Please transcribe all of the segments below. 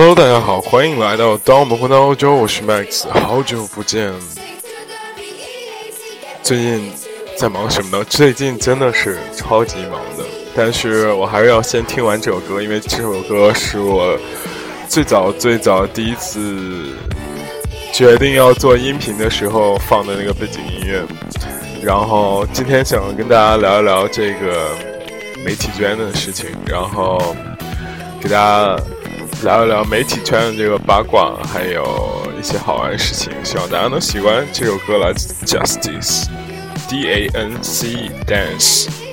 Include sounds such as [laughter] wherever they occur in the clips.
Hello，大家好，欢迎来到当我们回到欧洲，我是 Max，好久不见。最近在忙什么呢？最近真的是超级忙的，但是我还是要先听完这首歌，因为这首歌是我最早最早第一次决定要做音频的时候放的那个背景音乐。然后今天想跟大家聊一聊这个媒体圈的事情，然后给大家。聊一聊媒体圈的这个八卦，还有一些好玩的事情，希望大家能喜欢这首歌，来自 Justice，D A N C Dance。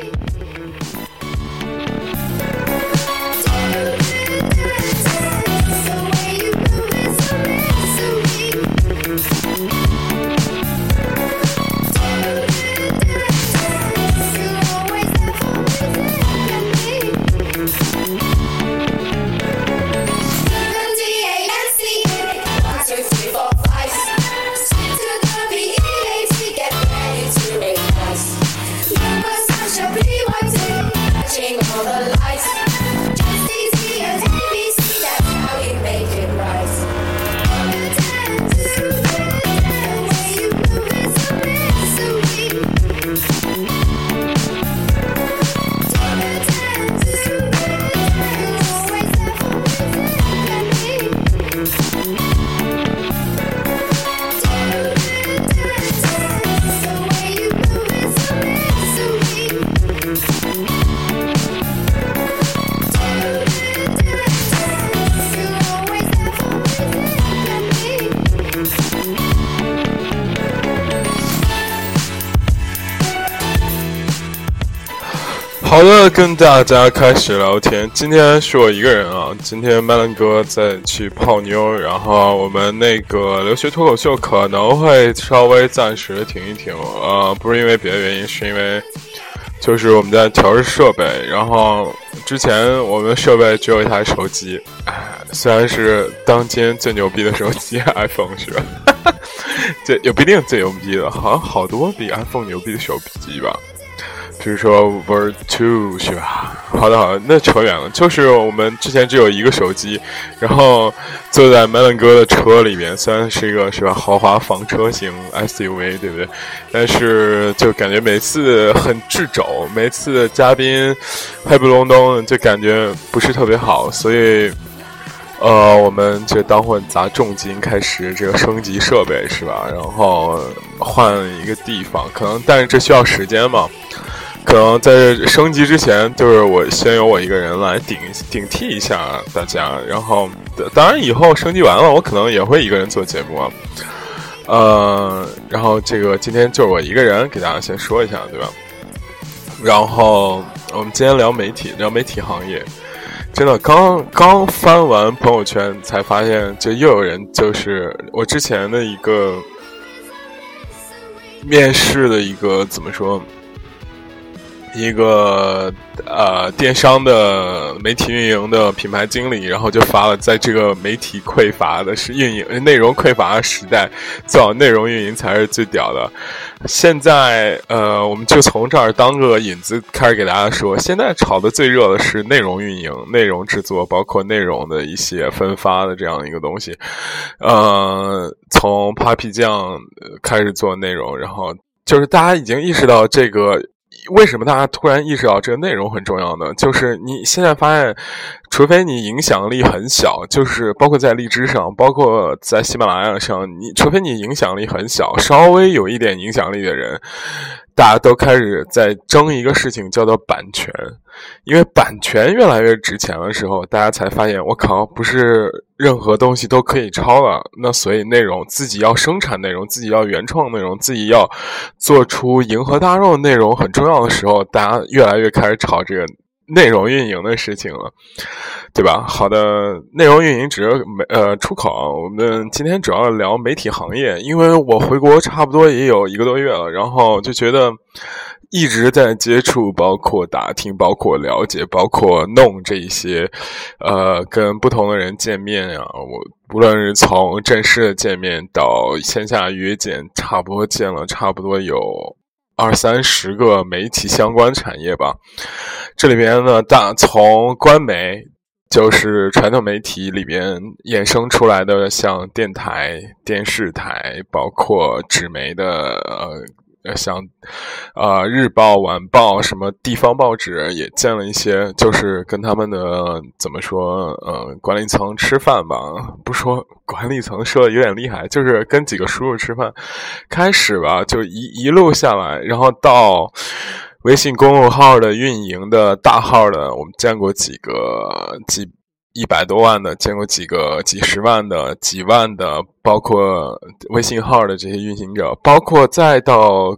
跟大家开始聊天。今天是我一个人啊。今天麦伦哥在去泡妞，然后我们那个留学脱口秀可能会稍微暂时停一停。呃，不是因为别的原因，是因为 [laughs] 就是我们在调试设备。然后之前我们设备只有一台手机，[laughs] 虽然是当今最牛逼的手机 [laughs] iPhone 是吧？这也不一定最牛逼的，好像好多比 iPhone 牛逼的手机吧。就是说 Ver Two 是吧？好的好的，那扯远了。就是我们之前只有一个手机，然后坐在 Melon 哥的车里面，虽然是一个是吧豪华房车型 SUV，对不对？但是就感觉每次很掣肘，每次嘉宾黑不隆咚，就感觉不是特别好。所以，呃，我们这当会砸重金开始这个升级设备是吧？然后换一个地方，可能但是这需要时间嘛。可能在升级之前，就是我先由我一个人来顶顶替一下大家，然后当然以后升级完了，我可能也会一个人做节目，呃，然后这个今天就我一个人给大家先说一下，对吧？然后我们今天聊媒体，聊媒体行业，真的刚刚翻完朋友圈才发现，就又有人就是我之前的一个面试的一个怎么说？一个呃电商的媒体运营的品牌经理，然后就发了，在这个媒体匮乏的是运营内容匮乏的时代，做好内容运营才是最屌的。现在呃，我们就从这儿当个引子开始给大家说，现在炒的最热的是内容运营、内容制作，包括内容的一些分发的这样一个东西。呃，从 Papi 酱开始做内容，然后就是大家已经意识到这个。为什么大家突然意识到这个内容很重要呢？就是你现在发现，除非你影响力很小，就是包括在荔枝上，包括在喜马拉雅上，你除非你影响力很小，稍微有一点影响力的人。大家都开始在争一个事情，叫做版权，因为版权越来越值钱的时候，大家才发现，我靠，不是任何东西都可以抄了。那所以内容自己要生产内容，自己要原创内容，自己要做出迎合大众的内容很重要的时候，大家越来越开始炒这个。内容运营的事情了，对吧？好的，内容运营只是没呃出口。我们今天主要聊媒体行业，因为我回国差不多也有一个多月了，然后就觉得一直在接触，包括打听，包括了解，包括弄这一些，呃，跟不同的人见面啊。我无论是从正式的见面到线下约见，差不多见了差不多有。二三十个媒体相关产业吧，这里边呢，大从官媒就是传统媒体里边衍生出来的，像电台、电视台，包括纸媒的，呃，像呃日报、晚报，什么地方报纸也见了一些，就是跟他们的怎么说，呃，管理层吃饭吧，不说管理层说的有点厉害，就是跟几个叔叔吃饭，开始吧，就一一路下来，然后到。微信公众号的运营的大号的，我们见过几个几一百多万的，见过几个几十万的、几万的，包括微信号的这些运行者，包括再到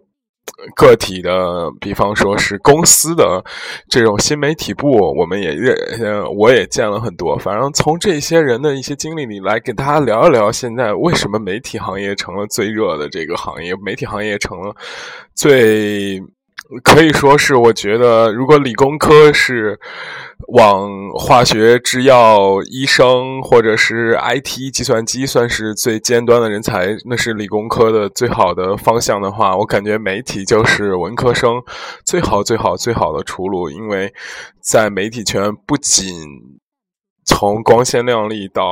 个体的，比方说是公司的这种新媒体部，我们也认，我也见了很多。反正从这些人的一些经历里来给大家聊一聊，现在为什么媒体行业成了最热的这个行业，媒体行业成了最。可以说是，我觉得，如果理工科是往化学、制药、医生或者是 IT、计算机算是最尖端的人才，那是理工科的最好的方向的话，我感觉媒体就是文科生最好、最好、最好的出路，因为在媒体圈不仅从光鲜亮丽到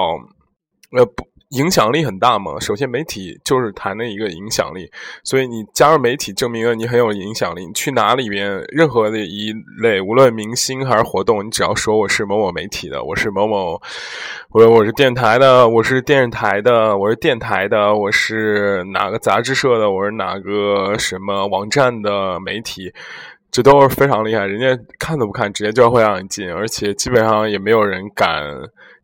呃不。影响力很大嘛？首先，媒体就是谈的一个影响力，所以你加入媒体，证明了你很有影响力。你去哪里边，任何的一类，无论明星还是活动，你只要说我是某某媒体的，我是某某，我我是电台的，我是电视台的，我是电台的，我是哪个杂志社的，我是哪个什么网站的媒体，这都是非常厉害。人家看都不看，直接就会让你进，而且基本上也没有人敢。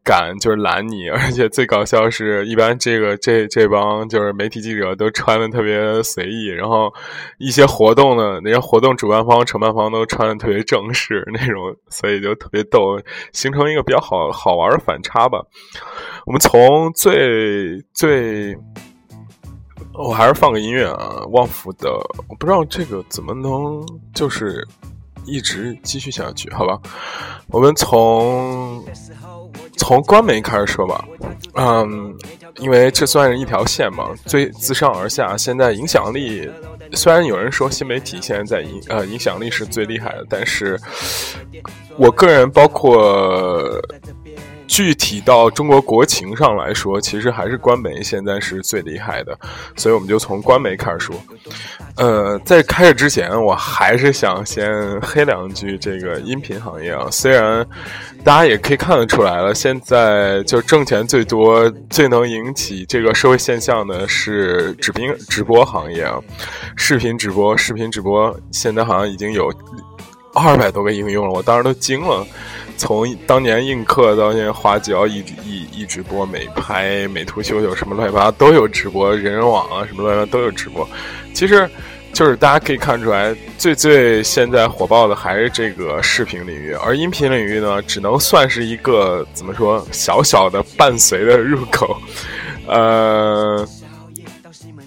敢就是拦你，而且最搞笑是一般这个这这帮就是媒体记者都穿的特别随意，然后一些活动呢，那些活动主办方、承办方都穿的特别正式 [laughs] 那种，所以就特别逗，形成一个比较好好玩的反差吧。我们从最最，我还是放个音乐啊，旺福的，我不知道这个怎么能就是一直继续下去，好吧？我们从。从官媒开始说吧，嗯，因为这算是一条线嘛，最自上而下。现在影响力，虽然有人说新媒体现在在影呃影响力是最厉害的，但是我个人包括。具体到中国国情上来说，其实还是官媒现在是最厉害的，所以我们就从官媒开始说。呃，在开始之前，我还是想先黑两句这个音频行业啊。虽然大家也可以看得出来了，现在就挣钱最多、最能引起这个社会现象的是直播直播行业啊，视频直播，视频直播现在好像已经有二百多个应用了，我当时都惊了。从当年映客到现在花椒一一一直播美拍美图秀秀什么乱七八糟都有直播，人人网啊什么乱七八糟都有直播。其实，[laughs] 就是大家可以看出来，最最现在火爆的还是这个视频领域，而音频领域呢，只能算是一个怎么说小小的伴随的入口，呃。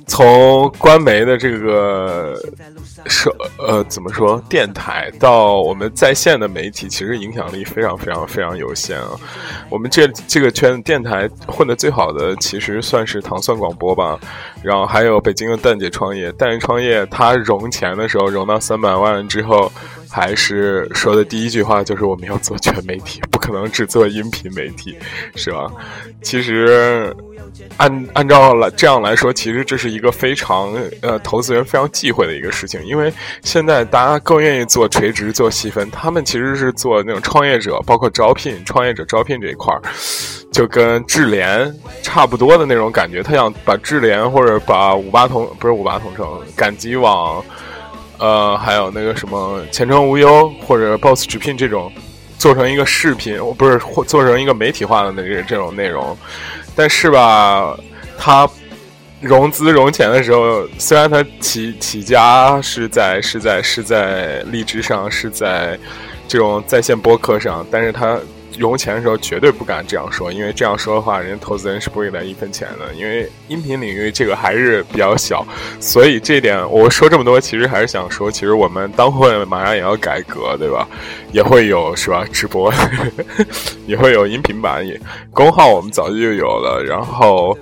从官媒的这个社呃怎么说电台到我们在线的媒体，其实影响力非常非常非常有限啊。我们这这个圈电台混的最好的，其实算是糖蒜广播吧。然后还有北京的蛋姐创业，蛋姐创业，她融钱的时候融到三百万之后，还是说的第一句话就是我们要做全媒体，不可能只做音频媒体，是吧？其实。按按照来这样来说，其实这是一个非常呃投资人非常忌讳的一个事情，因为现在大家更愿意做垂直做细分，他们其实是做那种创业者，包括招聘创业者招聘这一块儿，就跟智联差不多的那种感觉。他想把智联或者把五八同不是五八同城，赶集网，呃，还有那个什么前程无忧或者 Boss 直聘这种，做成一个视频，不是或做成一个媒体化的那个这种内容。但是吧，他融资融钱的时候，虽然他起起家是在是在是在荔枝上，是在这种在线播客上，但是他融钱的时候绝对不敢这样说，因为这样说的话，人家投资人是不会来一分钱的。因为音频领域这个还是比较小，所以这点我说这么多，其实还是想说，其实我们当会马上也要改革，对吧？[laughs] 也会有是吧？直播 [laughs] 也会有音频版，也 [laughs] 公号我们早就有了。然后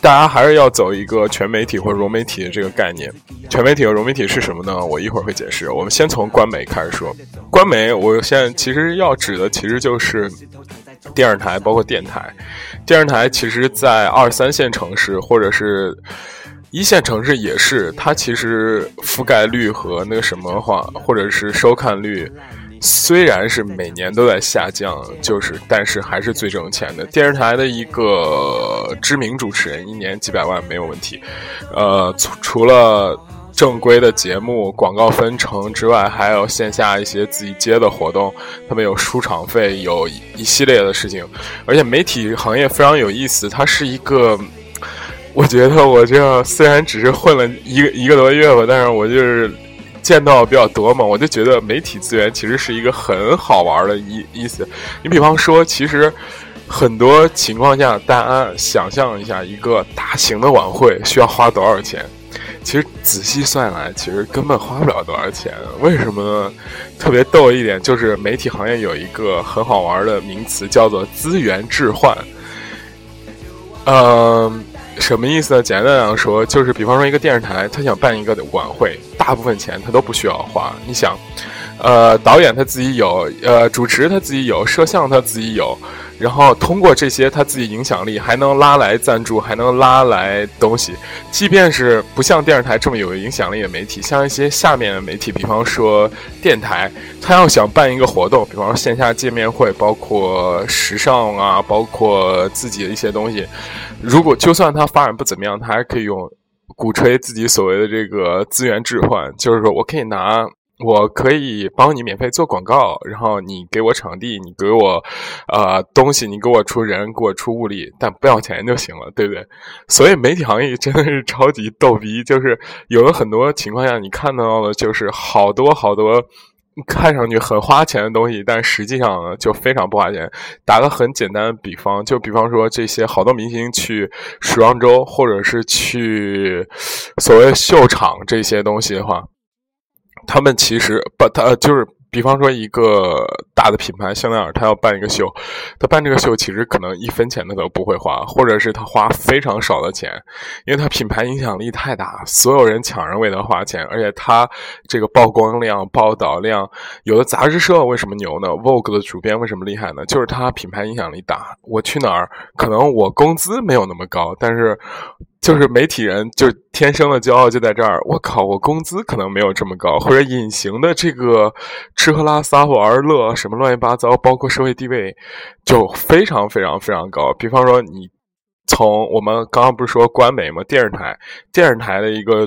大家还是要走一个全媒体或者融媒体的这个概念。全媒体和融媒体是什么呢？我一会儿会解释。我们先从官媒开始说。官媒，我现在其实要指的其实就是电视台，包括电台。电视台其实，在二三线城市或者是一线城市也是，它其实覆盖率和那个什么话，或者是收看率。虽然是每年都在下降，就是但是还是最挣钱的电视台的一个知名主持人，一年几百万没有问题。呃，除除了正规的节目、广告分成之外，还有线下一些自己接的活动，他们有出场费，有一系列的事情。而且媒体行业非常有意思，它是一个，我觉得我这虽然只是混了一个一个多月吧，但是我就是。见到比较多嘛，我就觉得媒体资源其实是一个很好玩的意意思。你比方说，其实很多情况下，大家想象一下，一个大型的晚会需要花多少钱？其实仔细算来，其实根本花不了多少钱。为什么呢？特别逗一点就是，媒体行业有一个很好玩的名词，叫做资源置换。嗯。什么意思呢？简单来说，就是比方说一个电视台，他想办一个晚会，大部分钱他都不需要花。你想，呃，导演他自己有，呃，主持他自己有，摄像他自己有。然后通过这些，他自己影响力还能拉来赞助，还能拉来东西。即便是不像电视台这么有影响力的媒体，像一些下面的媒体，比方说电台，他要想办一个活动，比方说线下见面会，包括时尚啊，包括自己的一些东西。如果就算他发展不怎么样，他还可以用鼓吹自己所谓的这个资源置换，就是说我可以拿。我可以帮你免费做广告，然后你给我场地，你给我，呃，东西，你给我出人，给我出物力，但不要钱就行了，对不对？所以媒体行业真的是超级逗逼，就是有了很多情况下，你看到的就是好多好多看上去很花钱的东西，但实际上就非常不花钱。打个很简单的比方，就比方说这些好多明星去时装周，或者是去所谓秀场这些东西的话。他们其实不，他就是，比方说一个大的品牌香奈儿，他要办一个秀，他办这个秀其实可能一分钱他都不会花，或者是他花非常少的钱，因为他品牌影响力太大，所有人抢着为他花钱，而且他这个曝光量、报道量，有的杂志社为什么牛呢？Vogue 的主编为什么厉害呢？就是他品牌影响力大。我去哪儿，可能我工资没有那么高，但是。就是媒体人，就天生的骄傲就在这儿。我靠，我工资可能没有这么高，或者隐形的这个吃喝拉撒玩乐什么乱七八糟，包括社会地位就非常非常非常高。比方说，你从我们刚刚不是说官媒吗？电视台，电视台的一个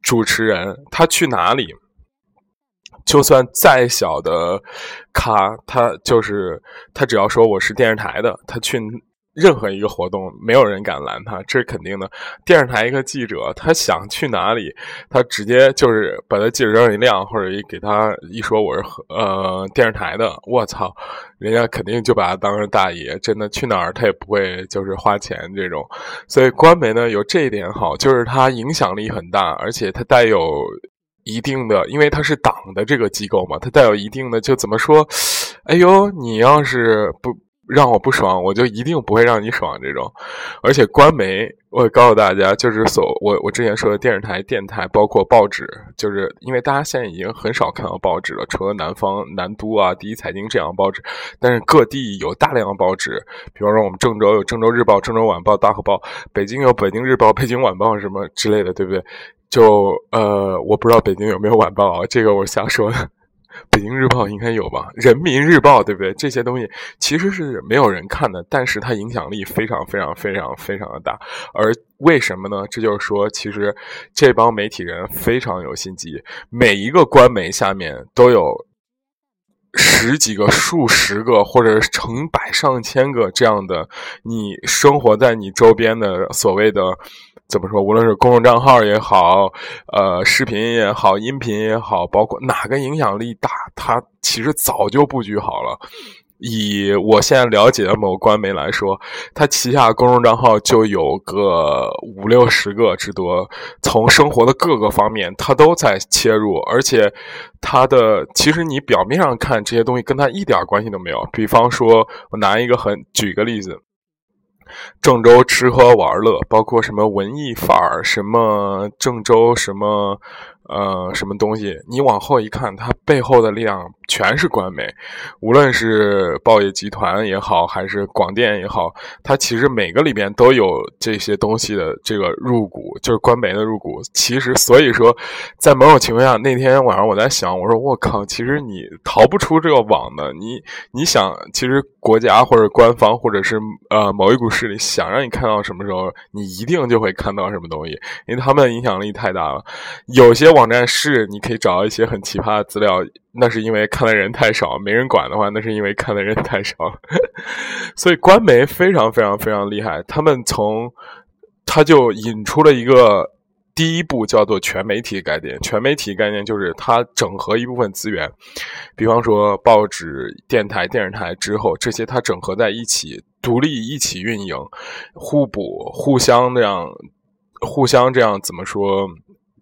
主持人，他去哪里，就算再小的咖，他就是他只要说我是电视台的，他去。任何一个活动，没有人敢拦他，这是肯定的。电视台一个记者，他想去哪里，他直接就是把他记者证一亮，或者一给他一说我是呃电视台的，我操，人家肯定就把他当成大爷。真的去哪儿他也不会就是花钱这种。所以官媒呢有这一点好，就是它影响力很大，而且它带有一定的，因为它是党的这个机构嘛，它带有一定的就怎么说？哎呦，你要是不。让我不爽，我就一定不会让你爽。这种，而且官媒，我告诉大家，就是所我我之前说的电视台、电台，包括报纸，就是因为大家现在已经很少看到报纸了，除了南方南都啊、第一财经这样的报纸，但是各地有大量的报纸，比方说我们郑州有郑州日报、郑州晚报、大河报，北京有北京日报、北京晚报什么之类的，对不对？就呃，我不知道北京有没有晚报啊，这个我瞎说的。北京日报应该有吧？人民日报对不对？这些东西其实是没有人看的，但是它影响力非常非常非常非常的大。而为什么呢？这就是说，其实这帮媒体人非常有心机，每一个官媒下面都有十几个、数十个，或者成百上千个这样的你生活在你周边的所谓的。怎么说？无论是公众账号也好，呃，视频也好，音频也好，包括哪个影响力大，它其实早就布局好了。以我现在了解的某官媒来说，他旗下公众账号就有个五六十个之多，从生活的各个方面，他都在切入，而且他的其实你表面上看这些东西跟他一点关系都没有。比方说，我拿一个很举个例子。郑州吃喝玩乐，包括什么文艺范儿，什么郑州什么呃，什么东西？你往后一看，它背后的力量全是官媒，无论是报业集团也好，还是广电也好，它其实每个里边都有这些东西的这个入股，就是官媒的入股。其实，所以说，在某种情况下，那天晚上我在想，我说我靠，其实你逃不出这个网的。你你想，其实国家或者官方或者是呃某一股势力想让你看到什么时候，你一定就会看到什么东西，因为他们的影响力太大了。有些网。站是你可以找到一些很奇葩的资料，那是因为看的人太少，没人管的话，那是因为看的人太少。[laughs] 所以官媒非常非常非常厉害，他们从他就引出了一个第一步叫做全媒体概念。全媒体概念就是它整合一部分资源，比方说报纸、电台、电视台之后，这些它整合在一起，独立一起运营，互补、互相这样、互相这样怎么说？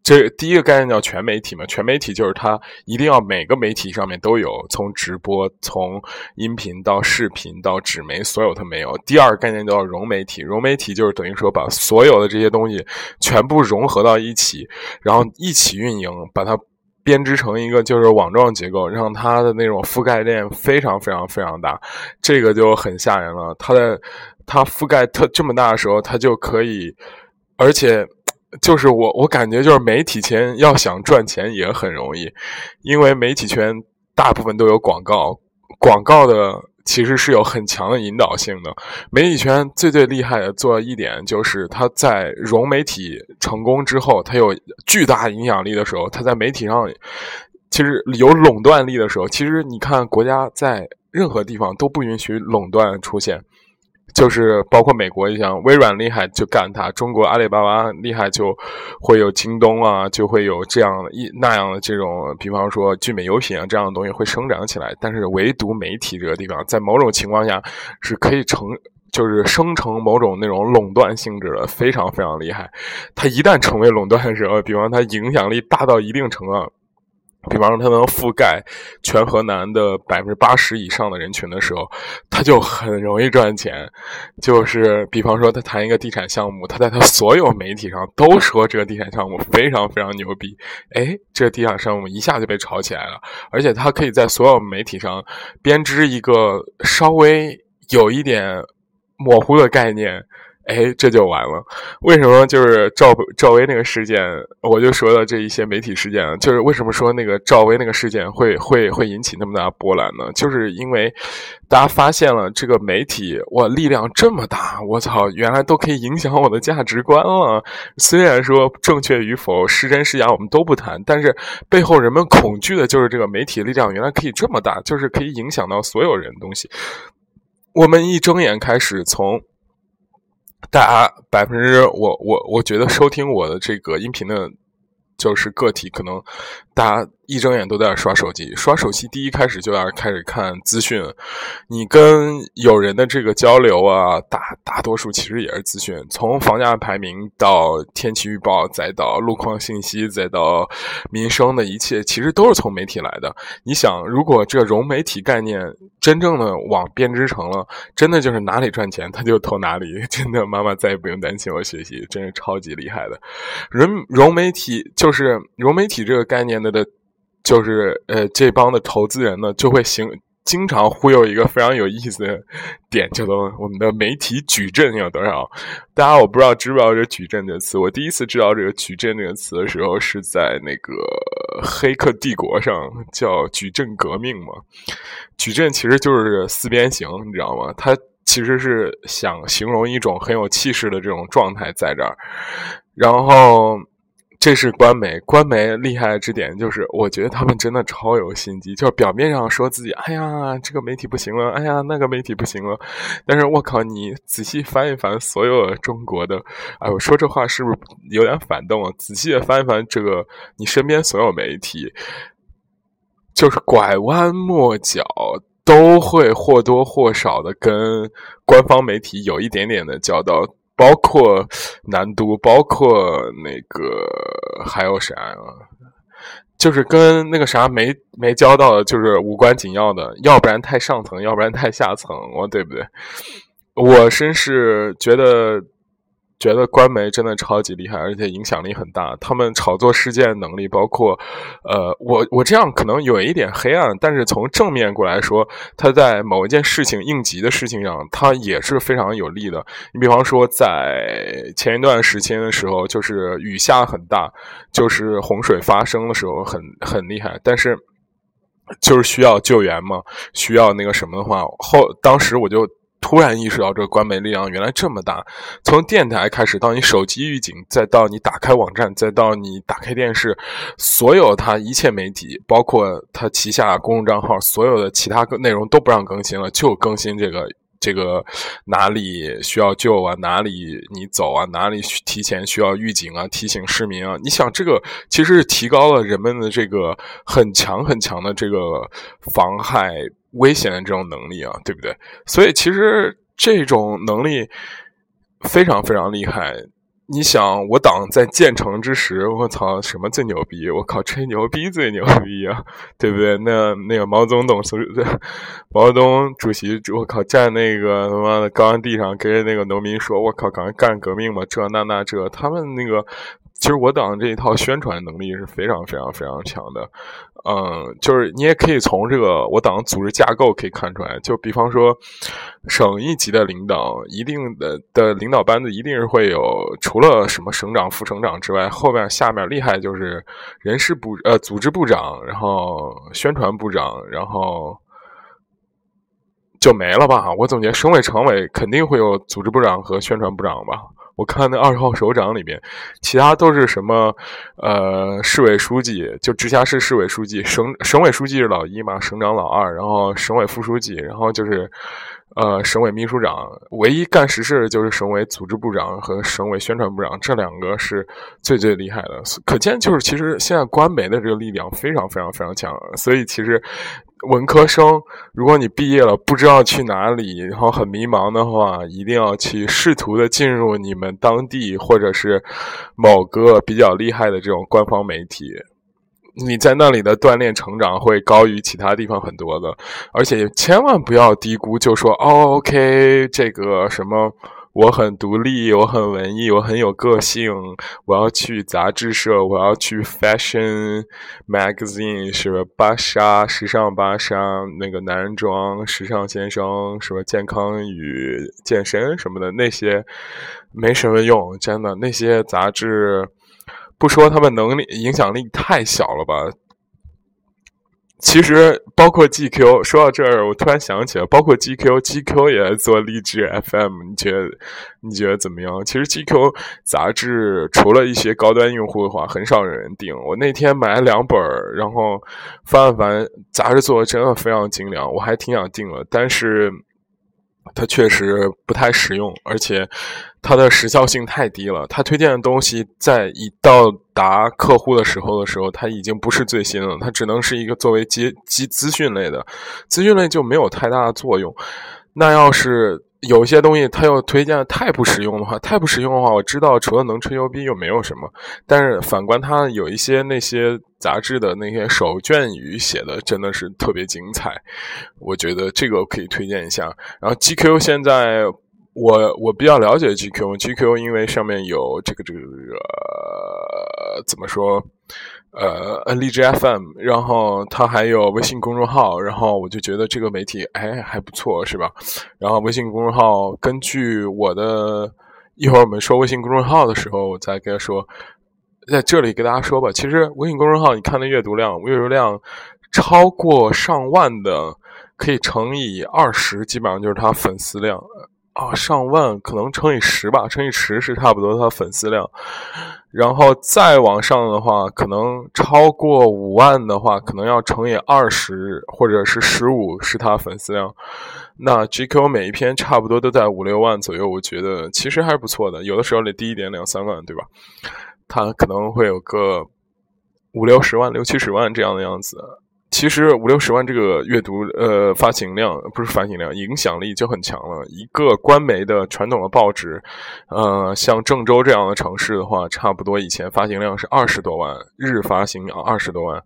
这第一个概念叫全媒体嘛，全媒体就是它一定要每个媒体上面都有，从直播、从音频到视频到纸媒，所有它没有。第二概念叫融媒体，融媒体就是等于说把所有的这些东西全部融合到一起，然后一起运营，把它编织成一个就是网状结构，让它的那种覆盖链非常非常非常大，这个就很吓人了。它的它覆盖特这么大的时候，它就可以，而且。就是我，我感觉就是媒体圈要想赚钱也很容易，因为媒体圈大部分都有广告，广告的其实是有很强的引导性的。媒体圈最最厉害的做一点就是，它在融媒体成功之后，它有巨大影响力的时候，它在媒体上其实有垄断力的时候，其实你看国家在任何地方都不允许垄断出现。就是包括美国一样，微软厉害就干它；中国阿里巴巴厉害就会有京东啊，就会有这样一那样的这种，比方说聚美优品啊这样的东西会生长起来。但是唯独媒体这个地方，在某种情况下是可以成，就是生成某种那种垄断性质的，非常非常厉害。它一旦成为垄断的时候，比方它影响力大到一定程度。比方说，它能覆盖全河南的百分之八十以上的人群的时候，它就很容易赚钱。就是比方说，他谈一个地产项目，他在他所有媒体上都说这个地产项目非常非常牛逼。哎，这个地产项目一下就被炒起来了，而且他可以在所有媒体上编织一个稍微有一点模糊的概念。哎，这就完了。为什么就是赵赵薇那个事件，我就说到这一些媒体事件，就是为什么说那个赵薇那个事件会会会引起那么大波澜呢？就是因为大家发现了这个媒体哇力量这么大，我操，原来都可以影响我的价值观了。虽然说正确与否、是真是假我们都不谈，但是背后人们恐惧的就是这个媒体力量原来可以这么大，就是可以影响到所有人的东西。我们一睁眼开始从。大家百分之我我我觉得收听我的这个音频的，就是个体可能大家。一睁眼都在刷手机，刷手机第一开始就要开始看资讯。你跟友人的这个交流啊，大大多数其实也是资讯。从房价排名到天气预报，再到路况信息，再到民生的一切，其实都是从媒体来的。你想，如果这融媒体概念真正的往编织成了，真的就是哪里赚钱他就投哪里。[laughs] 真的，妈妈再也不用担心我学习，真是超级厉害的。融融媒体就是融媒体这个概念的的。就是呃，这帮的投资人呢，就会行经常忽悠一个非常有意思的点，叫做我们的媒体矩阵有多少？大家我不知道知不知道这矩阵这个词？我第一次知道这个矩阵这个词的时候，是在那个《黑客帝国》上，叫矩阵革命嘛。矩阵其实就是四边形，你知道吗？它其实是想形容一种很有气势的这种状态在这儿，然后。这是官媒，官媒厉害之点就是，我觉得他们真的超有心机。就是表面上说自己，哎呀，这个媒体不行了，哎呀，那个媒体不行了，但是我靠，你仔细翻一翻所有中国的，哎，我说这话是不是有点反动啊？仔细的翻一翻这个，你身边所有媒体，就是拐弯抹角都会或多或少的跟官方媒体有一点点的交道。包括南都，包括那个还有啥呀？就是跟那个啥没没交到的，就是无关紧要的，要不然太上层，要不然太下层，我对不对？我真是觉得觉得官媒真的超级厉害，而且影响力很大。他们炒作事件能力，包括，呃，我我这样可能有一点黑暗，但是从正面过来说，他在某一件事情应急的事情上，他也是非常有利的。你比方说，在前一段时间的时候，就是雨下很大，就是洪水发生的时候，很很厉害，但是就是需要救援嘛，需要那个什么的话，后当时我就。突然意识到，这个官媒力量原来这么大。从电台开始，到你手机预警，再到你打开网站，再到你打开电视，所有它一切媒体，包括它旗下公众账号，所有的其他内容都不让更新了，就更新这个这个哪里需要救啊，哪里你走啊，哪里提前需要预警啊，提醒市民啊。你想，这个其实是提高了人们的这个很强很强的这个防害。危险的这种能力啊，对不对？所以其实这种能力非常非常厉害。你想，我党在建成之时，我操，什么最牛逼？我靠，吹牛逼最牛逼啊，对不对？那那个毛泽东总统，[laughs] 毛泽东主席，我靠，站那个他妈的高地上，跟那个农民说，我靠，赶快干革命吧，这那那这，他们那个。其实我党这一套宣传能力是非常非常非常强的，嗯，就是你也可以从这个我党组织架构可以看出来，就比方说，省一级的领导，一定的的领导班子一定是会有，除了什么省长、副省长之外，后面下面厉害就是人事部、呃组织部长，然后宣传部长，然后就没了吧？我总结，省委常委肯定会有组织部长和宣传部长吧。我看那二号首长里面，其他都是什么？呃，市委书记就直辖市市委书记，省省委书记是老一嘛，省长老二，然后省委副书记，然后就是呃省委秘书长，唯一干实事的就是省委组织部长和省委宣传部长，这两个是最最厉害的。可见就是其实现在官媒的这个力量非常非常非常强，所以其实。文科生，如果你毕业了不知道去哪里，然后很迷茫的话，一定要去试图的进入你们当地或者是某个比较厉害的这种官方媒体，你在那里的锻炼成长会高于其他地方很多的，而且千万不要低估，就说哦，OK，这个什么。我很独立，我很文艺，我很有个性。我要去杂志社，我要去 fashion magazine，是吧？芭莎时尚，芭莎那个男人装，时尚先生，什么健康与健身什么的那些没什么用，真的那些杂志，不说他们能力影响力太小了吧。其实包括 GQ，说到这儿，我突然想起来，包括 GQ，GQ 也做励志 FM，你觉得你觉得怎么样？其实 GQ 杂志除了一些高端用户的话，很少有人订。我那天买了两本，然后翻了翻，杂志做的真的非常精良，我还挺想订了，但是。它确实不太实用，而且它的时效性太低了。它推荐的东西在一到达客户的时候的时候，它已经不是最新了，它只能是一个作为基基资讯类的，资讯类就没有太大的作用。那要是。有些东西他又推荐的太不实用的话，太不实用的话，我知道除了能吹牛逼又没有什么。但是反观他有一些那些杂志的那些手卷语写的真的是特别精彩，我觉得这个可以推荐一下。然后 GQ 现在我我比较了解 GQ，GQ 因为上面有这个这个这个怎么说？呃，荔枝 FM，然后它还有微信公众号，然后我就觉得这个媒体哎还不错，是吧？然后微信公众号，根据我的一会儿我们说微信公众号的时候，我再跟他说，在这里给大家说吧。其实微信公众号，你看的阅读量，阅读量超过上万的，可以乘以二十，基本上就是他粉丝量啊，上万可能乘以十吧，乘以十是差不多他粉丝量。然后再往上的话，可能超过五万的话，可能要乘以二十或者是十五是他粉丝量。那 GQ 每一篇差不多都在五六万左右，我觉得其实还是不错的。有的时候得低一点两三万，对吧？他可能会有个五六十万、六七十万这样的样子。其实五六十万这个阅读呃发行量不是发行量，影响力就很强了。一个官媒的传统的报纸，呃，像郑州这样的城市的话，差不多以前发行量是二十多万，日发行量二十多万，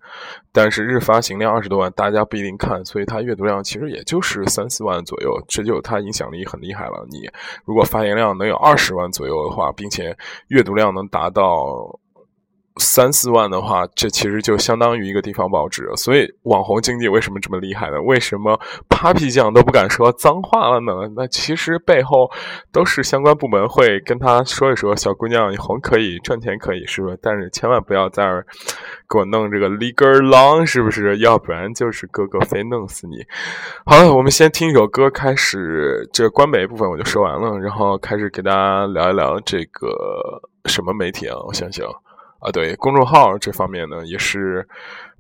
但是日发行量二十多万，大家不一定看，所以它阅读量其实也就是三四万左右，这就它影响力很厉害了。你如果发行量能有二十万左右的话，并且阅读量能达到。三四万的话，这其实就相当于一个地方报纸。所以网红经济为什么这么厉害呢？为什么 Papi 酱都不敢说脏话了呢？那其实背后都是相关部门会跟他说一说：“小姑娘，你红可以赚钱可以，是不是？但是千万不要在这儿给我弄这个 legal long，是不是？要不然就是哥哥非弄死你。”好了，我们先听一首歌，开始这官媒部分我就说完了，然后开始给大家聊一聊这个什么媒体啊？我想想。啊，对，公众号这方面呢也是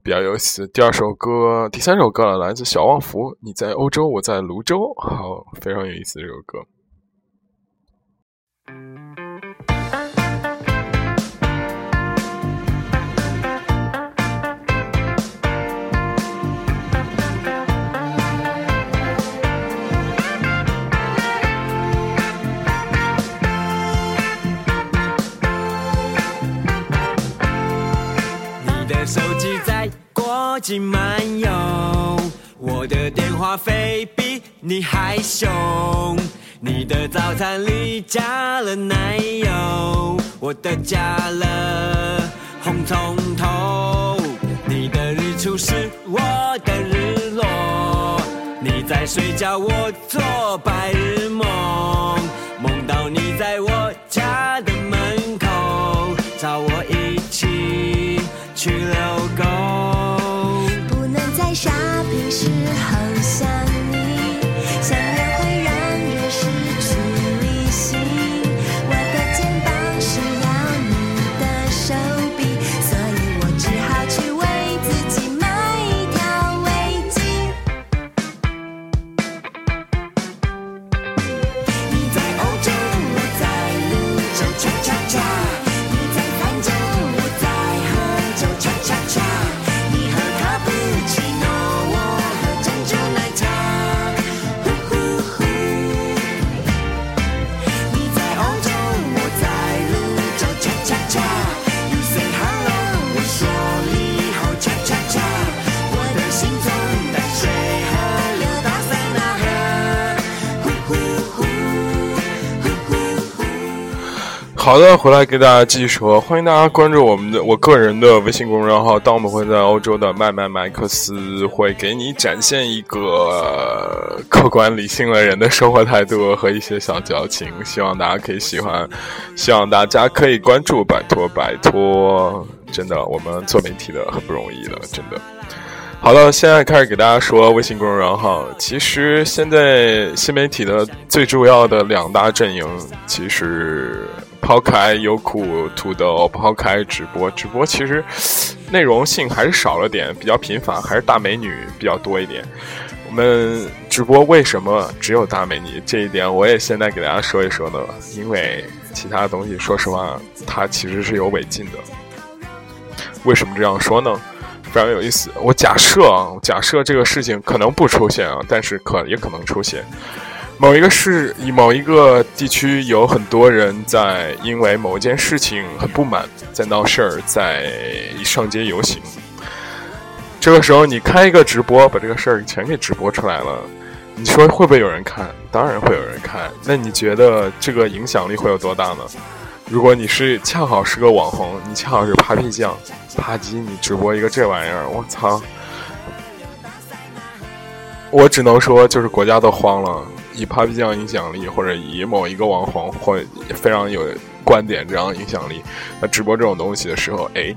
比较有意思。第二首歌，第三首歌来自小旺福，你在欧洲，我在泸州，好，非常有意思这首歌。国际漫游，我的电话费比你还凶。你的早餐里加了奶油，我的加了红葱头。你的日出是我的日落，你在睡觉，我做白日梦，梦到你在我家的门口，找我一起去遛狗。下笔时候好的，回来给大家继续说，欢迎大家关注我们的我个人的微信公众号。当我们会在欧洲的麦麦麦克斯，会给你展现一个客观理性的人的生活态度和一些小矫情，希望大家可以喜欢，希望大家可以关注，拜托拜托，真的，我们做媒体的很不容易的，真的。好了，现在开始给大家说微信公众号。其实现在新媒体的最主要的两大阵营，其实抛开优酷、土豆，抛开直播，直播其实内容性还是少了点，比较频繁，还是大美女比较多一点。我们直播为什么只有大美女？这一点我也现在给大家说一说呢，因为其他东西，说实话，它其实是有违禁的。为什么这样说呢？非常有意思。我假设啊，假设这个事情可能不出现啊，但是可也可能出现。某一个市，某一个地区有很多人在因为某一件事情很不满，在闹事儿，在上街游行。这个时候你开一个直播，把这个事儿全给直播出来了，你说会不会有人看？当然会有人看。那你觉得这个影响力会有多大呢？如果你是恰好是个网红，你恰好是 Papi 酱，啪叽你直播一个这玩意儿，我操！我只能说，就是国家都慌了。以 Papi 酱影响力，或者以某一个网红或非常有观点这样影响力，那直播这种东西的时候，哎，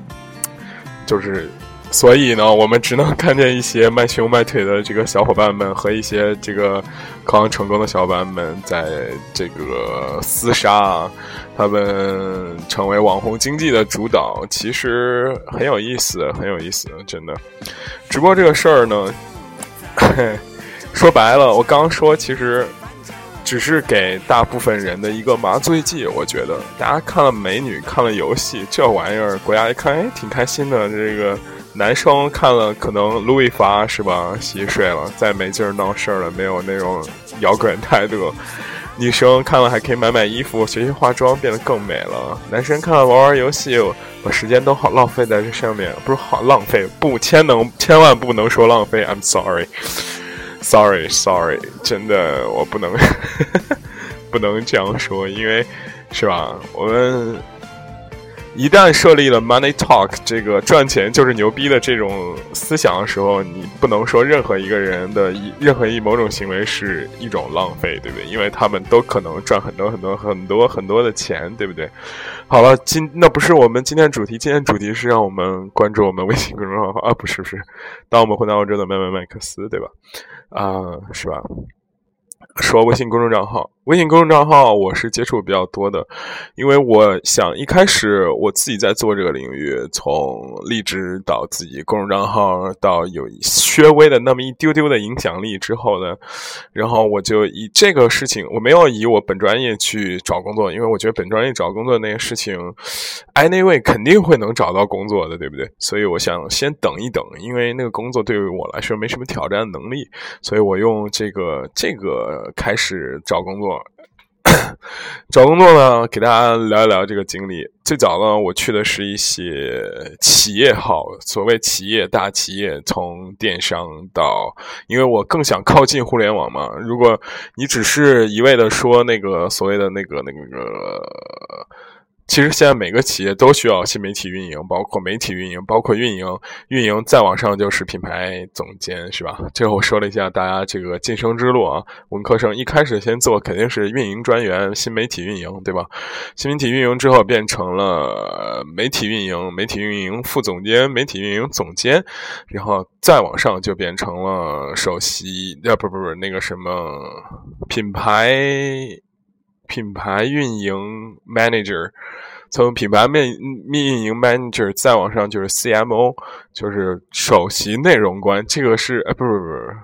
就是，所以呢，我们只能看见一些卖胸卖腿的这个小伙伴们和一些这个考上成功的小伙伴们在这个厮杀啊，他们成为网红经济的主导，其实很有意思，很有意思，真的。直播这个事儿呢。嘿 [laughs] 说白了，我刚说其实只是给大部分人的一个麻醉剂。我觉得大家看了美女，看了游戏，这玩意儿国家一看，哎，挺开心的。这个男生看了可能路易发是吧，洗洗睡了，再没劲儿闹事儿了，没有那种摇滚态度。女生看了还可以买买衣服，学习化妆，变得更美了。男生看了玩玩游戏，把时间都好浪费在这上面，不是好浪费，不，千能千万不能说浪费。I'm sorry Sorry, sorry，真的我不能 [laughs] 不能这样说，因为是吧？我们。一旦设立了 money talk 这个赚钱就是牛逼的这种思想的时候，你不能说任何一个人的一任何一某种行为是一种浪费，对不对？因为他们都可能赚很多很多很多很多的钱，对不对？好了，今那不是我们今天主题，今天主题是让我们关注我们微信公众号啊，不是不是，当我们回到澳洲的麦麦麦克斯，对吧？啊，是吧？说微信公众账号，微信公众账号我是接触比较多的，因为我想一开始我自己在做这个领域，从励志到自己公众账号，到有稍微的那么一丢丢的影响力之后呢，然后我就以这个事情，我没有以我本专业去找工作，因为我觉得本专业找工作那些事情，anyway 肯定会能找到工作的，对不对？所以我想先等一等，因为那个工作对于我来说没什么挑战能力，所以我用这个这个。开始找工作，[coughs] 找工作呢，给大家聊一聊这个经历。最早呢，我去的是一些企业号，所谓企业大企业，从电商到，因为我更想靠近互联网嘛。如果你只是一味的说那个所谓的那个那个。其实现在每个企业都需要新媒体运营，包括媒体运营，包括运营。运营再往上就是品牌总监，是吧？最后说了一下大家这个晋升之路啊。文科生一开始先做肯定是运营专员，新媒体运营，对吧？新媒体运营之后变成了媒体运营，媒体运营副总监，媒体运营总监，然后再往上就变成了首席，啊，不不不，那个什么品牌。品牌运营 manager，从品牌面运营 manager 再往上就是 CMO，就是首席内容官。这个是呃，不是不是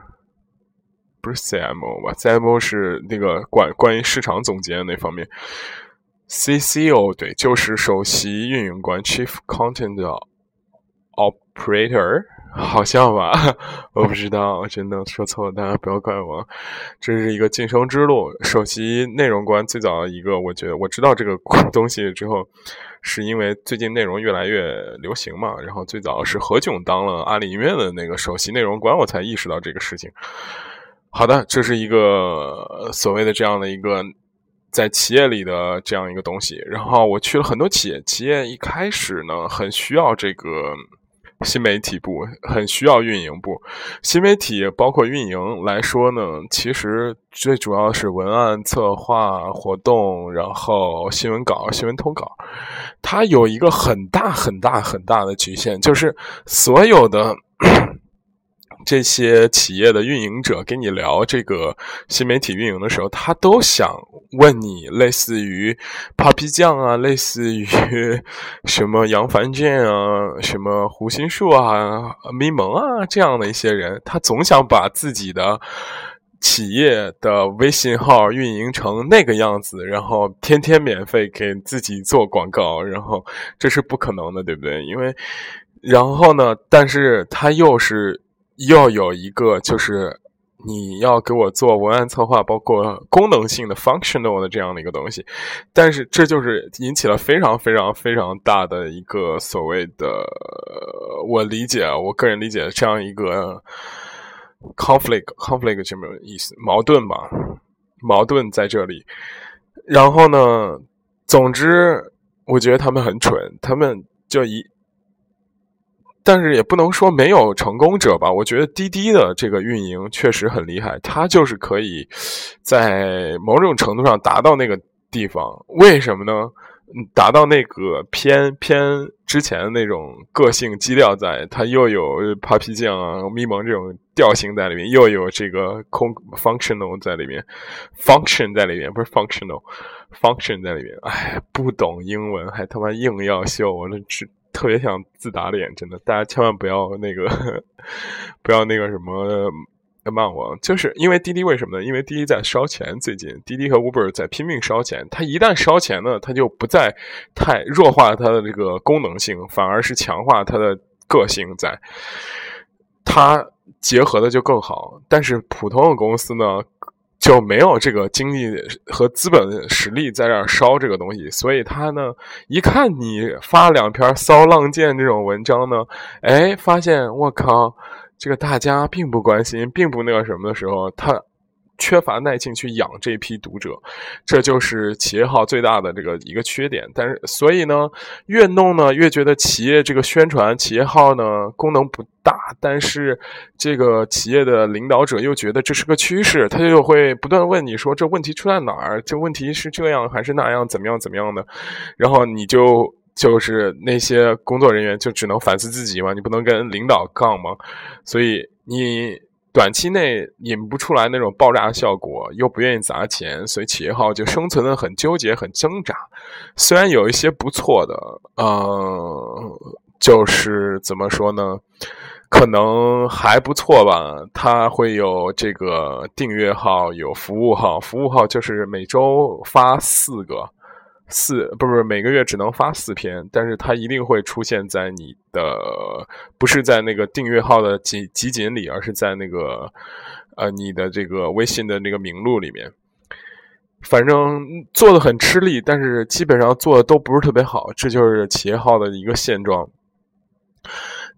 不是 CMO 吧？CMO 是那个管关于市场总监那方面。CCO 对，就是首席运营官 Chief Content Operator。[laughs] 好像吧，我不知道，真的说错了，大家不要怪我。这是一个晋升之路，首席内容官最早的一个，我觉得我知道这个 [laughs] 东西之后，是因为最近内容越来越流行嘛。然后最早是何炅当了阿里音乐的那个首席内容官，我才意识到这个事情。好的，这是一个所谓的这样的一个在企业里的这样一个东西。然后我去了很多企业，企业一开始呢很需要这个。新媒体部很需要运营部，新媒体包括运营来说呢，其实最主要是文案策划、活动，然后新闻稿、新闻通稿，它有一个很大很大很大的局限，就是所有的。这些企业的运营者跟你聊这个新媒体运营的时候，他都想问你类似于 Papi 酱啊，类似于 [laughs] 什么杨凡健啊，什么胡心树啊、咪蒙啊这样的一些人，他总想把自己的企业的微信号运营成那个样子，然后天天免费给自己做广告，然后这是不可能的，对不对？因为然后呢，但是他又是。要有一个，就是你要给我做文案策划，包括功能性的 functional 的这样的一个东西，但是这就是引起了非常非常非常大的一个所谓的，我理解，我个人理解这样一个 conflict，conflict 什么意思？矛盾吧，矛盾在这里。然后呢，总之，我觉得他们很蠢，他们就一。但是也不能说没有成功者吧？我觉得滴滴的这个运营确实很厉害，它就是可以在某种程度上达到那个地方。为什么呢？达到那个偏偏之前的那种个性基调，在它又有 Papi 酱啊、咪蒙这种调性在里面，又有这个空 functional 在里面，function 在里面，不是 functional，function 在里面。哎，不懂英文还他妈硬要秀，我这只。特别想自打脸，真的，大家千万不要那个，[laughs] 不要那个什么骂我，就是因为滴滴为什么呢？因为滴滴在烧钱，最近滴滴和 Uber 在拼命烧钱，它一旦烧钱呢，它就不再太弱化它的这个功能性，反而是强化它的。个性在，它结合的就更好。但是普通的公司呢，就没有这个经济和资本实力在这儿烧这个东西，所以他呢，一看你发两篇骚浪贱这种文章呢，哎，发现我靠，这个大家并不关心，并不那个什么的时候，他。缺乏耐性去养这批读者，这就是企业号最大的这个一个缺点。但是，所以呢，越弄呢越觉得企业这个宣传企业号呢功能不大，但是这个企业的领导者又觉得这是个趋势，他就会不断问你说这问题出在哪儿？这问题是这样还是那样？怎么样怎么样的？然后你就就是那些工作人员就只能反思自己嘛，你不能跟领导杠嘛，所以你。短期内引不出来那种爆炸效果，又不愿意砸钱，所以企业号就生存的很纠结、很挣扎。虽然有一些不错的，嗯，就是怎么说呢，可能还不错吧。它会有这个订阅号，有服务号，服务号就是每周发四个。四不是不是每个月只能发四篇，但是它一定会出现在你的不是在那个订阅号的集集锦里，而是在那个呃你的这个微信的那个名录里面。反正做的很吃力，但是基本上做的都不是特别好，这就是企业号的一个现状。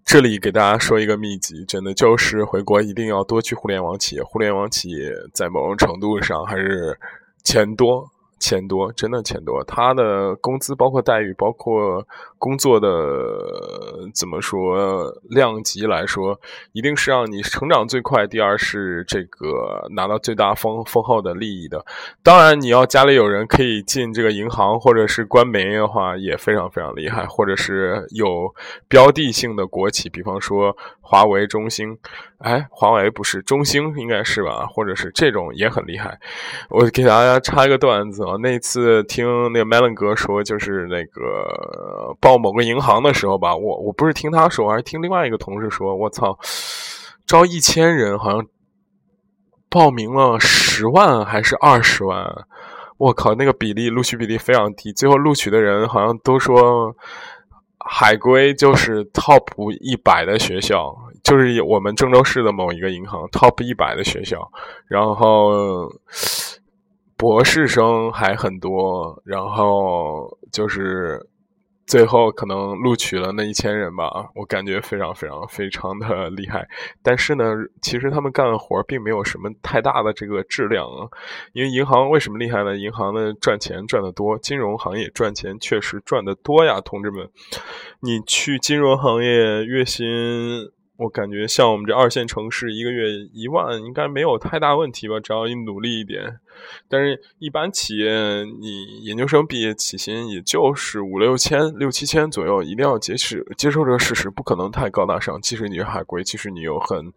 这里给大家说一个秘籍，真的就是回国一定要多去互联网企业，互联网企业在某种程度上还是钱多。钱多，真的钱多。他的工资包括待遇，包括工作的怎么说量级来说，一定是让你成长最快。第二是这个拿到最大丰丰厚的利益的。当然，你要家里有人可以进这个银行或者是官媒的话，也非常非常厉害。或者是有标的性的国企，比方说华为、中兴。哎，华为不是中兴，应该是吧？或者是这种也很厉害。我给大家插一个段子啊，那次听那个 Melon 哥说，就是那个报某个银行的时候吧，我我不是听他说，还是听另外一个同事说，我操，招一千人，好像报名了十万还是二十万？我靠，那个比例录取比例非常低，最后录取的人好像都说。海归就是 top 一百的学校，就是我们郑州市的某一个银行 top 一百的学校，然后博士生还很多，然后就是。最后可能录取了那一千人吧，我感觉非常非常非常的厉害。但是呢，其实他们干的活并没有什么太大的这个质量啊。因为银行为什么厉害呢？银行的赚钱赚得多，金融行业赚钱确实赚得多呀，同志们。你去金融行业月薪。我感觉像我们这二线城市，一个月一万应该没有太大问题吧？只要你努力一点。但是，一般企业你研究生毕业起薪也就是五六千、六七千左右，一定要接受接受这个事实，不可能太高大上。即使你是海归，即使你有很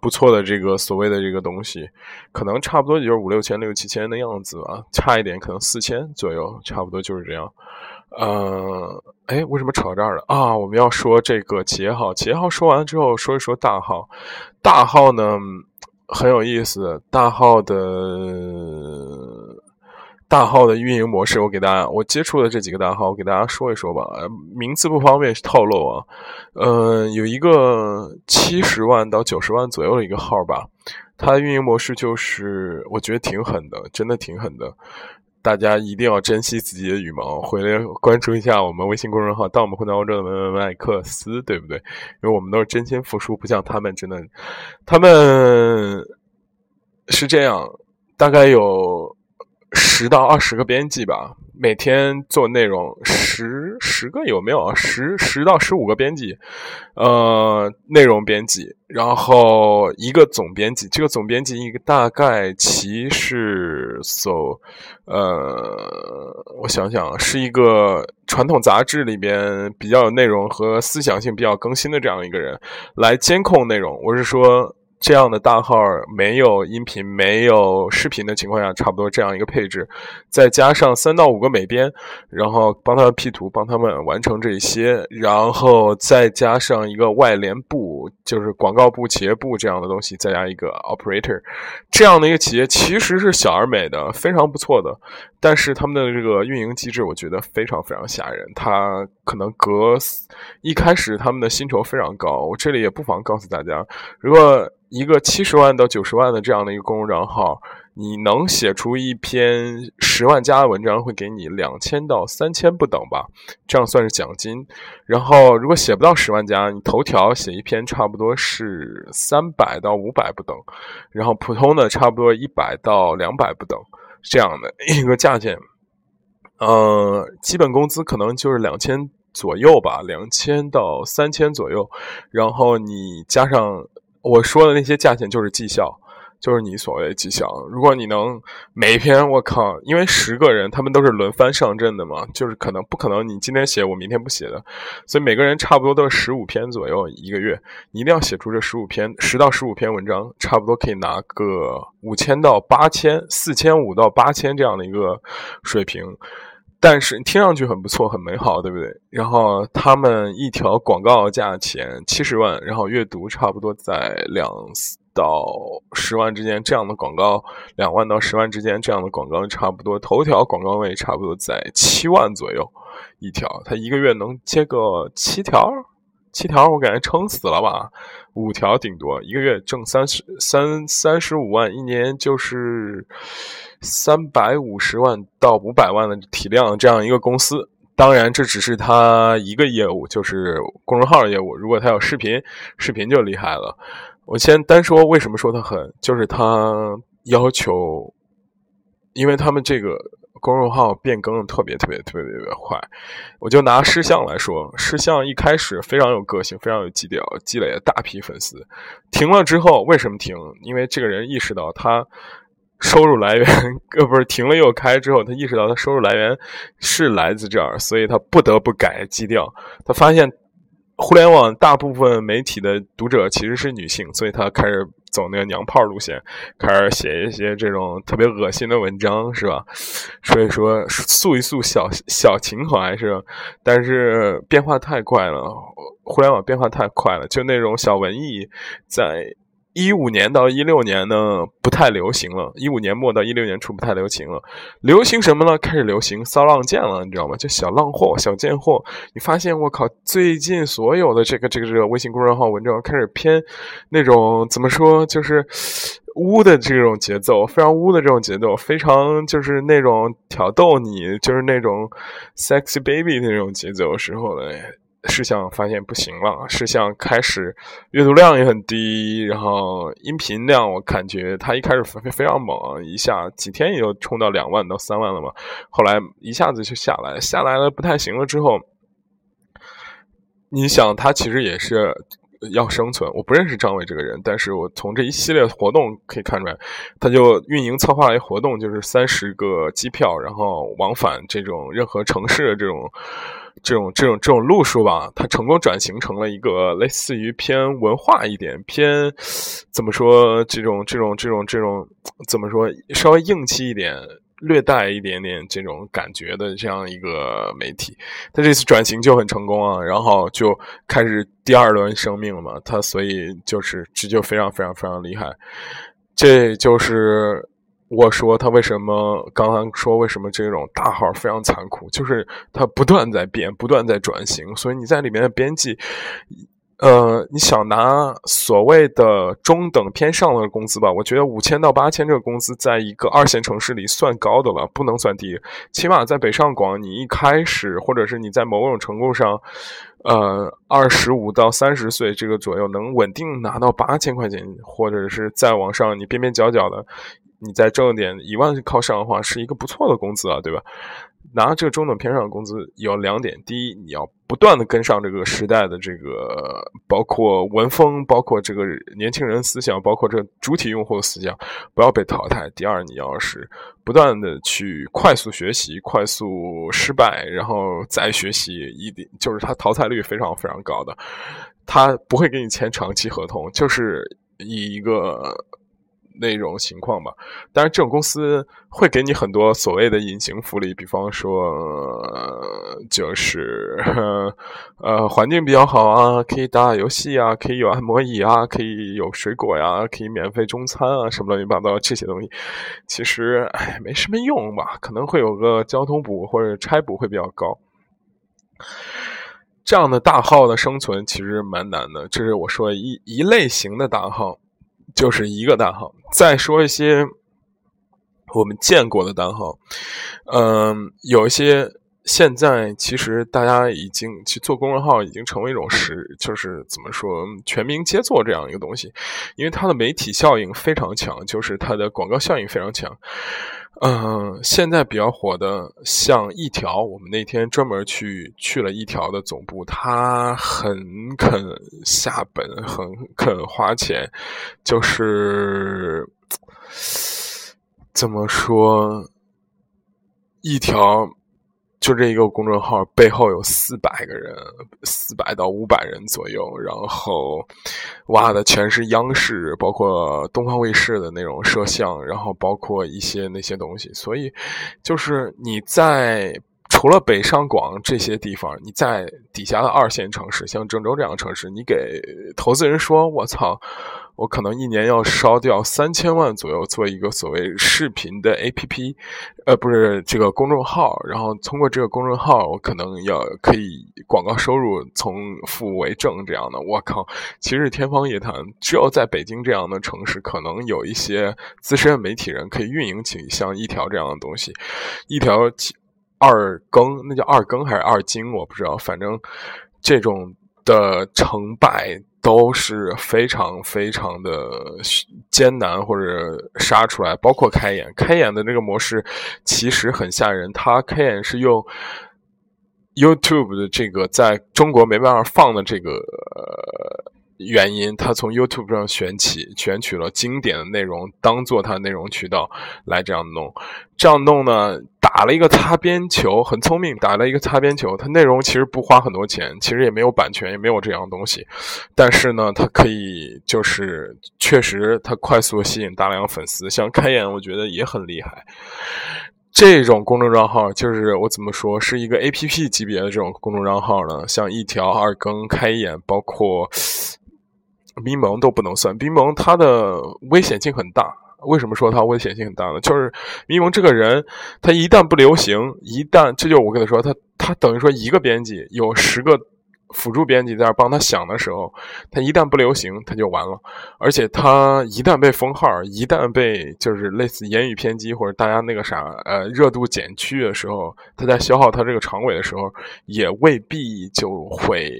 不错的这个所谓的这个东西，可能差不多也就是五六千、六七千的样子吧。差一点可能四千左右，差不多就是这样。呃，哎，为什么扯到这儿了啊？我们要说这个企业号，企业号说完之后，说一说大号。大号呢很有意思，大号的大号的运营模式，我给大家，我接触的这几个大号，我给大家说一说吧。名字不方便透露啊。嗯，有一个七十万到九十万左右的一个号吧，它的运营模式就是，我觉得挺狠的，真的挺狠的。大家一定要珍惜自己的羽毛，回来关注一下我们微信公众号“当我们混到欧洲的麦麦麦克斯”，对不对？因为我们都是真心付出，不像他们真的，他们是这样，大概有十到二十个编辑吧。每天做内容十十个有没有啊十十到十五个编辑，呃，内容编辑，然后一个总编辑。这个总编辑一个大概其是所，呃，我想想，是一个传统杂志里边比较有内容和思想性比较更新的这样一个人来监控内容。我是说。这样的大号没有音频、没有视频的情况下，差不多这样一个配置，再加上三到五个美编，然后帮他们 P 图，帮他们完成这些，然后再加上一个外联部，就是广告部、企业部这样的东西，再加一个 operator，这样的一个企业其实是小而美的，非常不错的。但是他们的这个运营机制，我觉得非常非常吓人。他可能隔一开始他们的薪酬非常高，我这里也不妨告诉大家，如果一个七十万到九十万的这样的一个公众账号，你能写出一篇十万加的文章，会给你两千到三千不等吧，这样算是奖金。然后如果写不到十万加，你头条写一篇差不多是三百到五百不等，然后普通的差不多一百到两百不等。这样的一个价钱，呃，基本工资可能就是两千左右吧，两千到三千左右。然后你加上我说的那些价钱，就是绩效。就是你所谓的绩效，如果你能每一篇，我靠，因为十个人他们都是轮番上阵的嘛，就是可能不可能你今天写我明天不写的，所以每个人差不多都是十五篇左右一个月，你一定要写出这十五篇十到十五篇文章，差不多可以拿个五千到八千四千五到八千这样的一个水平，但是听上去很不错很美好，对不对？然后他们一条广告价钱七十万，然后阅读差不多在两。到十万之间，这样的广告；两万到十万之间，这样的广告差不多。头条广告位差不多在七万左右一条，他一个月能接个七条，七条我感觉撑死了吧？五条顶多一个月挣三十三三十五万，一年就是三百五十万到五百万的体量，这样一个公司。当然，这只是他一个业务，就是公众号业务。如果他有视频，视频就厉害了。我先单说为什么说他狠，就是他要求，因为他们这个公众号变更特别特别特别特别快。我就拿诗像来说，诗像一开始非常有个性，非常有基调，积累了大批粉丝。停了之后，为什么停？因为这个人意识到他收入来源，呃，不是停了又开之后，他意识到他收入来源是来自这儿，所以他不得不改基调。他发现。互联网大部分媒体的读者其实是女性，所以她开始走那个娘炮路线，开始写一些这种特别恶心的文章，是吧？所以说诉一诉小小情怀是吧？但是变化太快了，互联网变化太快了，就那种小文艺在。一五年到一六年呢，不太流行了。一五年末到一六年初不太流行了。流行什么呢？开始流行骚浪贱了，你知道吗？就小浪货、小贱货。你发现我靠，最近所有的这个这个这个微信公众号文章开始偏那种怎么说，就是污的这种节奏，非常污的这种节奏，非常就是那种挑逗你，就是那种 sexy baby 那种节奏时候的。事项发现不行了，事项开始阅读量也很低，然后音频量我感觉它一开始非非常猛，一下几天也就冲到两万到三万了嘛，后来一下子就下来，下来了不太行了之后，你想他其实也是要生存，我不认识张伟这个人，但是我从这一系列活动可以看出来，他就运营策划一活动，就是三十个机票，然后往返这种任何城市的这种。这种这种这种路数吧，它成功转型成了一个类似于偏文化一点、偏怎么说这种这种这种这种怎么说稍微硬气一点、略带一点点这种感觉的这样一个媒体。它这次转型就很成功啊，然后就开始第二轮生命了嘛。它所以就是这就非常非常非常厉害，这就是。我说他为什么刚刚说为什么这种大号非常残酷，就是他不断在变，不断在转型，所以你在里面的编辑，呃，你想拿所谓的中等偏上的工资吧？我觉得五千到八千这个工资，在一个二线城市里算高的了，不能算低。起码在北上广，你一开始或者是你在某种程度上，呃，二十五到三十岁这个左右能稳定拿到八千块钱，或者是再往上，你边边角角的。你再挣点一万靠上的话，是一个不错的工资啊，对吧？拿这个中等偏上的工资有两点：第一，你要不断的跟上这个时代的这个，包括文风，包括这个年轻人思想，包括这主体用户的思想，不要被淘汰；第二，你要是不断的去快速学习，快速失败，然后再学习，一定就是它淘汰率非常非常高的，他不会给你签长期合同，就是以。一个那种情况吧。当然，这种公司会给你很多所谓的隐形福利，比方说，呃就是呃环境比较好啊，可以打打游戏啊，可以有按摩椅啊，可以有水果呀，可以免费中餐啊，什么乱七八糟这些东西，其实哎没什么用吧，可能会有个交通补或者差补会比较高。这样的大号的生存其实蛮难的，这是我说一一类型的大号，就是一个大号。再说一些我们见过的单号，嗯，有一些现在其实大家已经去做公众号，已经成为一种时，就是怎么说全民皆做这样一个东西，因为它的媒体效应非常强，就是它的广告效应非常强。嗯，现在比较火的像一条，我们那天专门去去了一条的总部，他很肯下本，很肯花钱，就是怎么说，一条。就这一个公众号背后有四百个人，四百到五百人左右，然后挖的全是央视，包括东方卫视的那种摄像，然后包括一些那些东西。所以，就是你在除了北上广这些地方，你在底下的二线城市，像郑州这样的城市，你给投资人说：“我操！”我可能一年要烧掉三千万左右做一个所谓视频的 APP，呃，不是这个公众号，然后通过这个公众号，我可能要可以广告收入从负为正这样的。我靠，其实天方夜谭。只有在北京这样的城市，可能有一些资深媒体人可以运营起像一条这样的东西，一条二更，那叫二更还是二精，我不知道，反正这种的成败。都是非常非常的艰难或者杀出来，包括开眼，开眼的这个模式其实很吓人。它开眼是用 YouTube 的这个在中国没办法放的这个原因，它从 YouTube 上选起选取了经典的内容，当做它内容渠道来这样弄，这样弄呢。打了一个擦边球，很聪明。打了一个擦边球，它内容其实不花很多钱，其实也没有版权，也没有这样东西。但是呢，它可以就是确实，它快速吸引大量粉丝。像开眼，我觉得也很厉害。这种公众账号，就是我怎么说，是一个 A P P 级别的这种公众账号呢？像一条、二更、开眼，包括冰萌都不能算。冰萌它的危险性很大。为什么说它危险性很大呢？就是迷蒙这个人，他一旦不流行，一旦这就我跟他说，他他等于说一个编辑有十个辅助编辑在那帮他想的时候，他一旦不流行，他就完了。而且他一旦被封号，一旦被就是类似言语偏激或者大家那个啥呃热度减去的时候，他在消耗他这个长尾的时候，也未必就会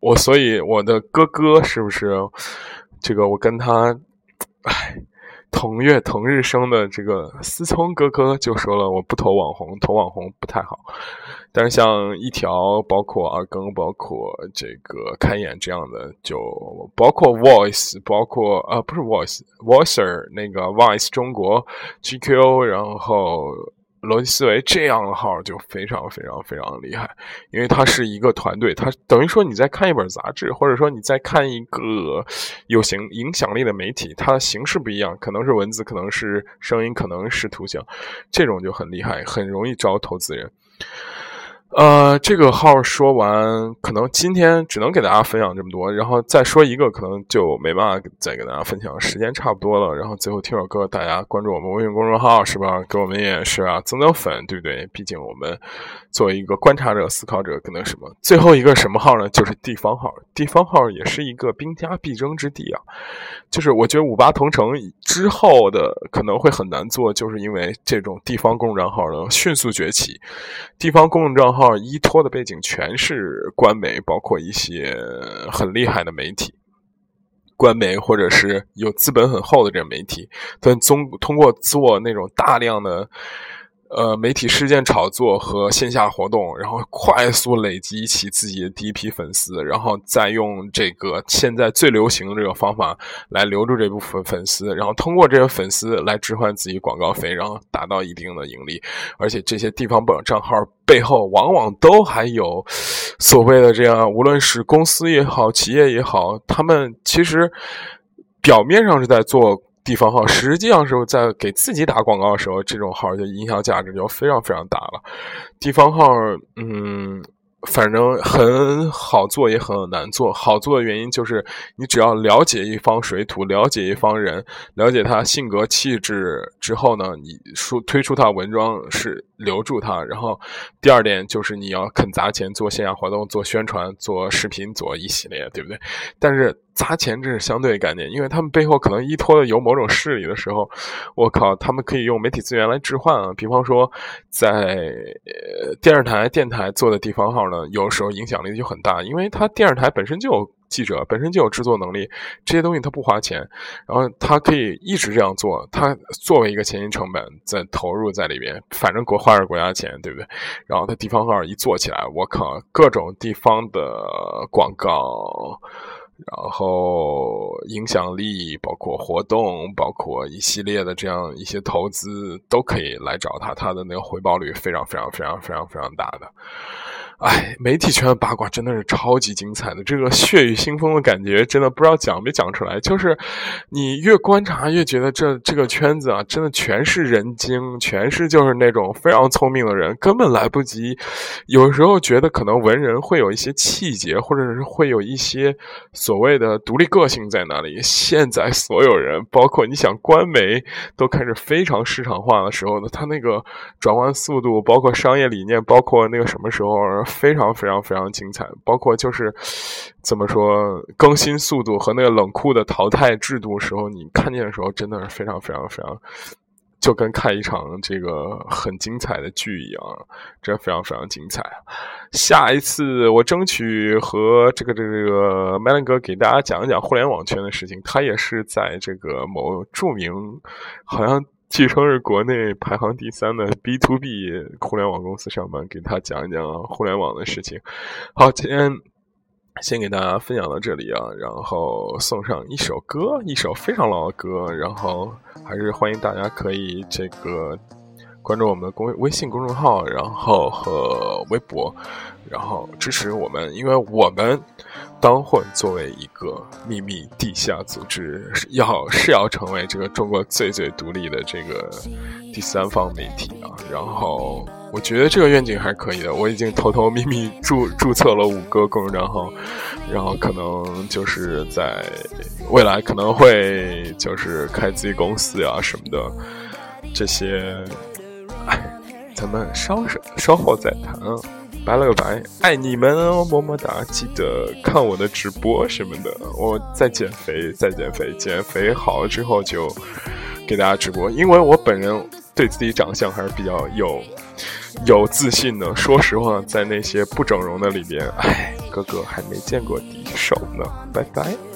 我。所以我的哥哥是不是这个？我跟他，唉。同月同日生的这个思聪哥哥就说了，我不投网红，投网红不太好。但是像一条，包括阿更，包括这个开眼这样的，就包括 Voice，包括呃不是 Voice，Voicer 那个 Voice 中国 GQ，然后。逻辑思维这样的号就非常非常非常厉害，因为它是一个团队，它等于说你在看一本杂志，或者说你在看一个有形影响力的媒体，它的形式不一样，可能是文字，可能是声音，可能是图形，这种就很厉害，很容易招投资人。呃，这个号说完，可能今天只能给大家分享这么多，然后再说一个，可能就没办法再给大家分享，时间差不多了。然后最后听首歌，大家关注我们微信公众号是吧？给我们也是啊，增增粉，对不对？毕竟我们作为一个观察者、思考者，可能什么？最后一个什么号呢？就是地方号，地方号也是一个兵家必争之地啊。就是我觉得五八同城之后的可能会很难做，就是因为这种地方公众账号呢迅速崛起，地方公众账号。号依托的背景全是官媒，包括一些很厉害的媒体，官媒或者是有资本很厚的这个媒体，但中通过做那种大量的。呃，媒体事件炒作和线下活动，然后快速累积起自己的第一批粉丝，然后再用这个现在最流行的这个方法来留住这部分粉丝，然后通过这些粉丝来置换自己广告费，然后达到一定的盈利。而且这些地方本账号背后往往都还有所谓的这样，无论是公司也好，企业也好，他们其实。表面上是在做地方号，实际上是在给自己打广告的时候，这种号就营销价值就非常非常大了。地方号，嗯。反正很好做，也很难做。好做的原因就是，你只要了解一方水土，了解一方人，了解他性格气质之后呢，你说推出他文章是留住他。然后第二点就是你要肯砸钱做线下活动、做宣传、做视频、做一系列，对不对？但是。砸钱这是相对概念，因为他们背后可能依托的有某种势力的时候，我靠，他们可以用媒体资源来置换啊。比方说，在呃电视台、电台做的地方号呢，有时候影响力就很大，因为他电视台本身就有记者，本身就有制作能力，这些东西他不花钱，然后他可以一直这样做，他作为一个前期成本在投入在里边，反正国花是国家钱，对不对？然后他地方号一做起来，我靠，各种地方的广告。然后影响力，包括活动，包括一系列的这样一些投资，都可以来找他，他的那个回报率非常非常非常非常非常大的。哎，媒体圈的八卦真的是超级精彩的，这个血雨腥风的感觉真的不知道讲没讲出来。就是你越观察越觉得这这个圈子啊，真的全是人精，全是就是那种非常聪明的人，根本来不及。有时候觉得可能文人会有一些气节，或者是会有一些所谓的独立个性在那里。现在所有人，包括你想官媒都开始非常市场化的时候呢，他那个转换速度，包括商业理念，包括那个什么时候。非常非常非常精彩，包括就是怎么说更新速度和那个冷酷的淘汰制度时候，你看见的时候真的是非常非常非常，就跟看一场这个很精彩的剧一样，真非常非常精彩。下一次我争取和这个这个这个麦伦哥给大家讲一讲互联网圈的事情，他也是在这个某著名好像。据说是国内排行第三的 B to B 互联网公司上班，给他讲一讲互联网的事情。好，今天先给大家分享到这里啊，然后送上一首歌，一首非常老的歌，然后还是欢迎大家可以这个关注我们的公微信公众号，然后和微博，然后支持我们，因为我们。当混作为一个秘密地下组织，要是要成为这个中国最最独立的这个第三方媒体啊。然后我觉得这个愿景还可以的。我已经偷偷秘密注注册了五个公众账号，然后可能就是在未来可能会就是开自己公司呀什么的。这些，哎，咱们稍稍稍后再谈啊。拜了个拜，爱你们哦，么么哒！记得看我的直播什么的。我在减肥，在减肥，减肥好了之后就给大家直播。因为我本人对自己长相还是比较有有自信的。说实话，在那些不整容的里边，哎，哥哥还没见过敌手呢。拜拜。